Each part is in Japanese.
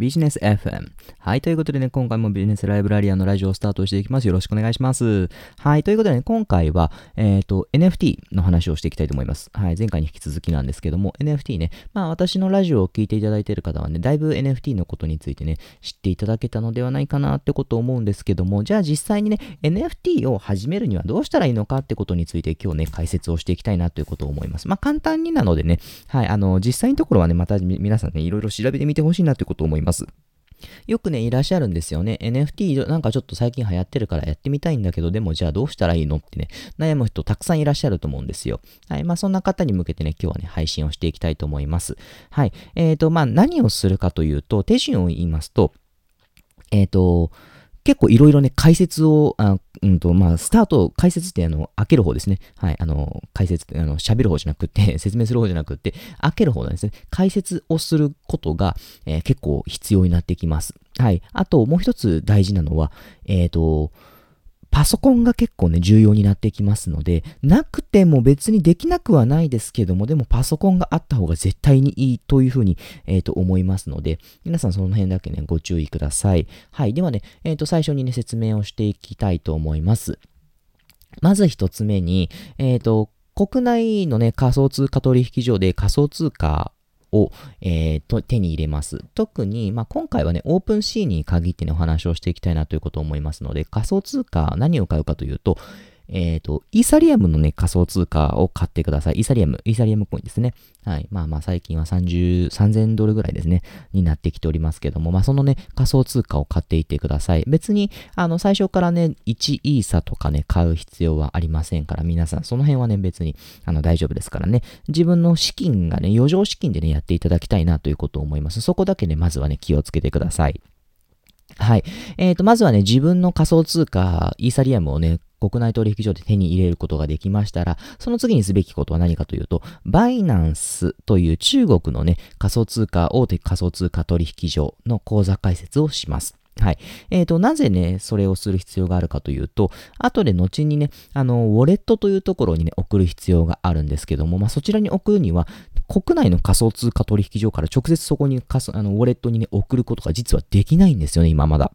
ビジネス FM。はい。ということでね、今回もビジネスライブラリアのラジオをスタートしていきます。よろしくお願いします。はい。ということでね、今回は、えっ、ー、と、NFT の話をしていきたいと思います。はい。前回に引き続きなんですけども、NFT ね、まあ私のラジオを聞いていただいている方はね、だいぶ NFT のことについてね、知っていただけたのではないかなってことを思うんですけども、じゃあ実際にね、NFT を始めるにはどうしたらいいのかってことについて今日ね、解説をしていきたいなということを思います。まあ簡単になのでね、はい。あの、実際のところはね、また皆さんね、いろいろ調べてみてほしいなということを思います。ます。よくね、いらっしゃるんですよね。NFT なんかちょっと最近流行ってるからやってみたいんだけど、でもじゃあどうしたらいいの？ってね、悩む人たくさんいらっしゃると思うんですよ。はい。まあそんな方に向けてね、今日はね、配信をしていきたいと思います。はい。えっ、ー、と、まあ何をするかというと、手順を言いますと、えっ、ー、と、結構いろいろね、解説を、あうんと、まあ、スタート、解説ってあの、開ける方ですね。はい、あの、解説、あの、喋る方じゃなくて、説明する方じゃなくて、開ける方なんですね。解説をすることが、えー、結構必要になってきます。はい。あと、もう一つ大事なのは、えっ、ー、と、パソコンが結構ね、重要になってきますので、なくても別にできなくはないですけども、でもパソコンがあった方が絶対にいいというふうに、えっ、ー、と、思いますので、皆さんその辺だけね、ご注意ください。はい。ではね、えっ、ー、と、最初にね、説明をしていきたいと思います。まず一つ目に、えっ、ー、と、国内のね、仮想通貨取引所で仮想通貨を、えー、と手に入れます。特に、まあ、今回はね、オープンシーに限ってね、お話をしていきたいなということを思いますので、仮想通貨何を買うかというと、えっ、ー、と、イーサリアムのね、仮想通貨を買ってください。イーサリアム、イーサリアムコインですね。はい。まあまあ最近は30、3000ドルぐらいですね、になってきておりますけども、まあそのね、仮想通貨を買っていてください。別に、あの、最初からね、1イーサとかね、買う必要はありませんから、皆さん、その辺はね、別に、あの、大丈夫ですからね、自分の資金がね、余剰資金でね、やっていただきたいなということを思います。そこだけね、まずはね、気をつけてください。はい。えっ、ー、と、まずはね、自分の仮想通貨、イーサリアムをね、国内取引所で手に入れることができましたら、その次にすべきことは何かというと、バイナンスという中国のね、仮想通貨、大手仮想通貨取引所の口座開設をします。はい。えっ、ー、と、なぜね、それをする必要があるかというと、後で後にね、あの、ウォレットというところにね、送る必要があるんですけども、まあ、そちらに送るには、国内の仮想通貨取引所から直接そこにあのウォレットにね、送ることが実はできないんですよね、今まだ。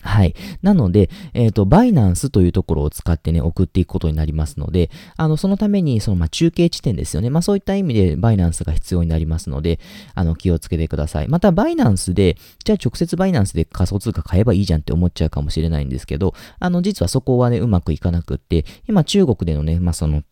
はい。なので、えっ、ー、と、バイナンスというところを使ってね、送っていくことになりますので、あの、そのために、その、まあ、中継地点ですよね。まあ、そういった意味で、バイナンスが必要になりますので、あの、気をつけてください。また、バイナンスで、じゃあ直接バイナンスで仮想通貨買えばいいじゃんって思っちゃうかもしれないんですけど、あの、実はそこはね、うまくいかなくって、今、中国でのね、まあ、その、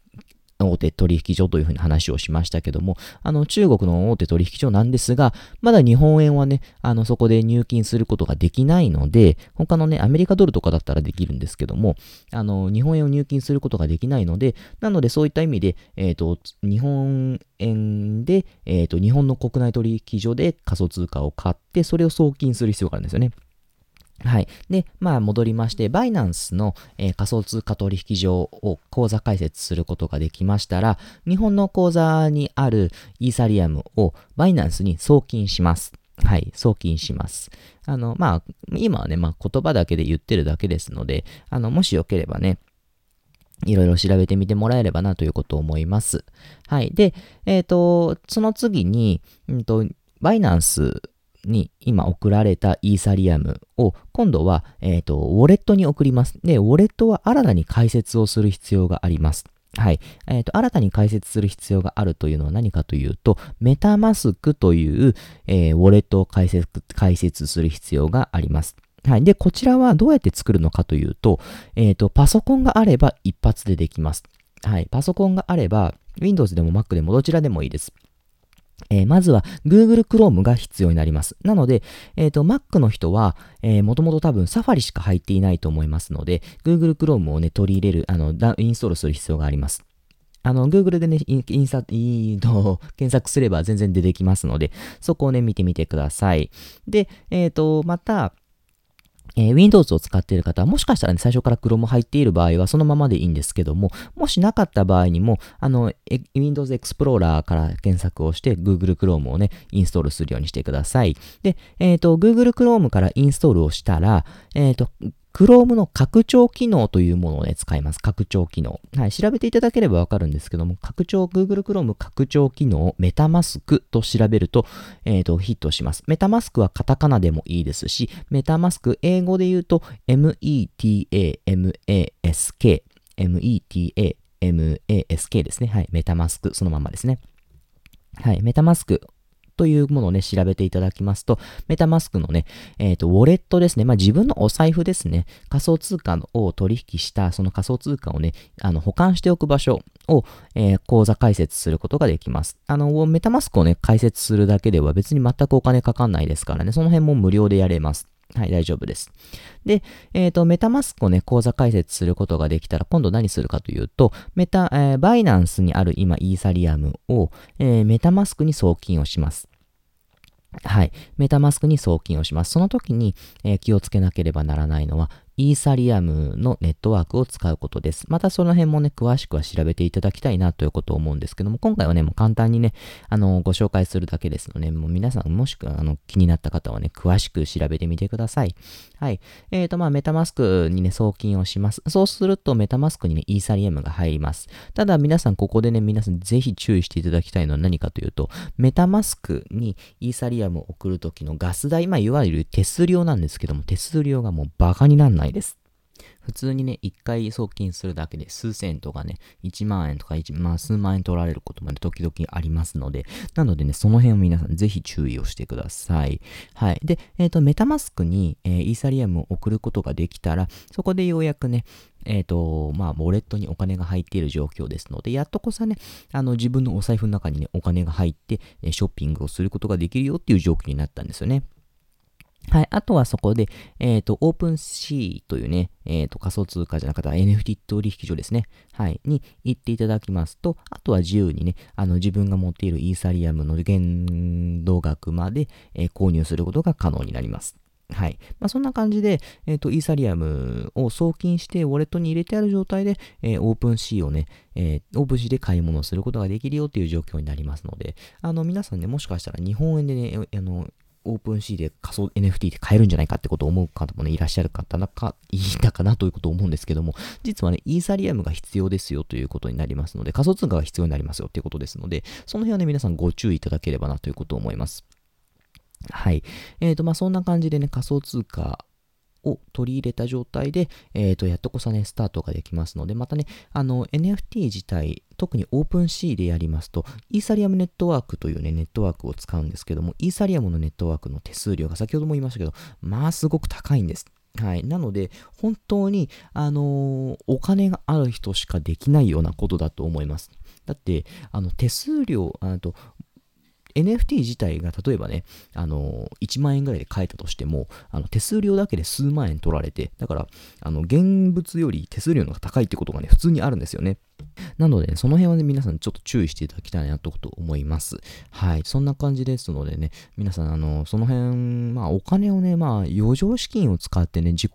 大手取引所というふうに話をしましたけども、あの中国の大手取引所なんですが、まだ日本円はね、あのそこで入金することができないので、他のね、アメリカドルとかだったらできるんですけども、あの日本円を入金することができないので、なのでそういった意味で、えっ、ー、と、日本円で、えっ、ー、と、日本の国内取引所で仮想通貨を買って、それを送金する必要があるんですよね。はい。で、まあ戻りまして、バイナンスの、えー、仮想通貨取引所を口座開設することができましたら、日本の口座にあるイーサリアムをバイナンスに送金します。はい、送金します。あの、まあ、今はね、まあ言葉だけで言ってるだけですので、あの、もしよければね、いろいろ調べてみてもらえればなということを思います。はい。で、えっ、ー、と、その次に、うんと、バイナンスに今送られたイーサリアムを今度は、えっ、ー、と、ウォレットに送ります。で、ウォレットは新たに開設をする必要があります。はい。えっ、ー、と、新たに開設する必要があるというのは何かというと、メタマスクという、えー、ウォレットを開設、開設する必要があります。はい。で、こちらはどうやって作るのかというと、えっ、ー、と、パソコンがあれば一発でできます。はい。パソコンがあれば、Windows でも Mac でもどちらでもいいです。えー、まずは Google Chrome が必要になります。なので、えっ、ー、と、Mac の人は、えー、もともと多分 Safari しか入っていないと思いますので、Google Chrome をね、取り入れる、あの、インストールする必要があります。あの、Google でね、インスタ、いいと、検索すれば全然出てきますので、そこをね、見てみてください。で、えっ、ー、と、また、えー、Windows を使っている方は、もしかしたらね、最初から Chrome 入っている場合は、そのままでいいんですけども、もしなかった場合にも、あの、Windows Explorer から検索をして、Google Chrome をね、インストールするようにしてください。で、えっ、ー、と、Google Chrome からインストールをしたら、えっ、ー、と、Chrome の拡張機能というものをね、使います。拡張機能。はい。調べていただければわかるんですけども、拡張、Google Chrome 拡張機能メタマスクと調べると、えっ、ー、と、ヒットします。メタマスクはカタカナでもいいですし、メタマスク、英語で言うと、METAMASK、METAMASK ですね。はい。メタマスク、そのままですね。はい。メタマスクというものをね、調べていただきますと、メタマスクのね、えっ、ー、と、ウォレットですね。まあ、自分のお財布ですね。仮想通貨を取引した、その仮想通貨をね、あの、保管しておく場所を、えー、口座開設することができます。あの、メタマスクをね、開設するだけでは別に全くお金かかんないですからね、その辺も無料でやれます。はい、大丈夫です。で、えっ、ー、と、メタマスクをね、口座開設することができたら、今度何するかというと、メタ、えー、バイナンスにある今、イーサリアムを、えー、メタマスクに送金をします。はい。メタマスクに送金をします。その時に、えー、気をつけなければならないのは、イーサリアムのネットワークを使うことです。またその辺もね、詳しくは調べていただきたいなということを思うんですけども、今回はね、もう簡単にね、あの、ご紹介するだけですので、もう皆さんもしくは、あの、気になった方はね、詳しく調べてみてください。はい。えっ、ー、と、まあ、メタマスクにね、送金をします。そうすると、メタマスクにね、イーサリアムが入ります。ただ、皆さん、ここでね、皆さんぜひ注意していただきたいのは何かというと、メタマスクにイーサリアムを送るときのガス代、まあ、いわゆる手数料なんですけども、手数料がもうバカになんないです。普通にね、1回送金するだけで数千とかね、1万円とか1、まあ、数万円取られることまで時々ありますので、なのでね、その辺を皆さんぜひ注意をしてください。はい。で、えっ、ー、と、メタマスクに、えー、イーサリアムを送ることができたら、そこでようやくね、えっ、ー、と、まあ、ウォレットにお金が入っている状況ですので、やっとこさね、あの、自分のお財布の中にね、お金が入って、ショッピングをすることができるよっていう状況になったんですよね。はい。あとはそこで、えっ、ー、と、オープンシーというね、えっ、ー、と、仮想通貨じゃなかった NFT 取引所ですね。はい。に行っていただきますと、あとは自由にね、あの、自分が持っているイーサリアムの限度額まで、えー、購入することが可能になります。はい。まあ、そんな感じで、えっ、ー、と、イーサリアムを送金して、ウォレットに入れてある状態で、えー、オープンシーをね、えー、オープンシーで買い物することができるよっていう状況になりますので、あの、皆さんね、もしかしたら日本円でね、あの、オープンシーで仮想 NFT で買えるんじゃないかってことを思う方もね、いらっしゃる方なか、いたかなということを思うんですけども、実はね、イーサリアムが必要ですよということになりますので、仮想通貨が必要になりますよということですので、その辺はね、皆さんご注意いただければなということを思います。はい。えっ、ー、と、まあ、そんな感じでね、仮想通貨を取り入れた状態で、えっ、ー、と、やっとこさね、スタートができますので、またね、あの、NFT 自体、特にオープンシーでやりますと、イーサリアムネットワークというね、ネットワークを使うんですけども、イーサリアムのネットワークの手数料が先ほども言いましたけど、まあ、すごく高いんです。はい。なので、本当に、あのー、お金がある人しかできないようなことだと思います。だって、あの、手数料、あと、NFT 自体が例えばね、あの、1万円ぐらいで買えたとしても、あの、手数料だけで数万円取られて、だから、あの、現物より手数料の方が高いってことがね、普通にあるんですよね。なので、ね、その辺はね、皆さんちょっと注意していただきたいなと思います。はい。そんな感じですのでね、皆さん、あの、その辺、まあ、お金をね、まあ、余剰資金を使ってね、自己、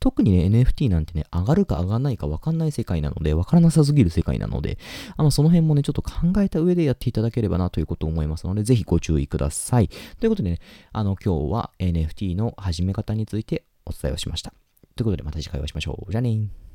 特にね、NFT なんてね、上がるか上がらないか分かんない世界なので、分からなさすぎる世界なので、あの、その辺もね、ちょっと考えた上でやっていただければなということを思いますので、ぜひご注意ください。ということでね、あの、今日は NFT の始め方についてお伝えをしました。ということで、また次回お会いしましょう。じゃあね